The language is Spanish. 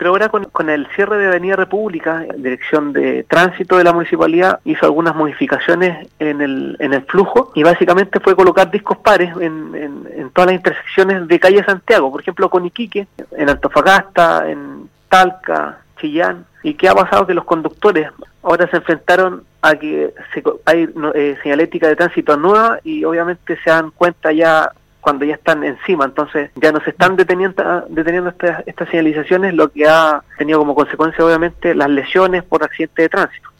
pero ahora con, el cierre de Avenida República, Dirección de Tránsito de la Municipalidad hizo algunas modificaciones en el, en el flujo y básicamente fue colocar discos pares en, en, en todas las intersecciones de calle Santiago, por ejemplo con Iquique, en Antofagasta, en Talca, Chillán, y qué ha pasado que los conductores ahora se enfrentaron a que se, hay eh, señalética de tránsito nueva y obviamente se dan cuenta ya cuando ya están encima, entonces ya no se están deteniendo, deteniendo estas, estas señalizaciones, lo que ha tenido como consecuencia obviamente las lesiones por accidente de tránsito.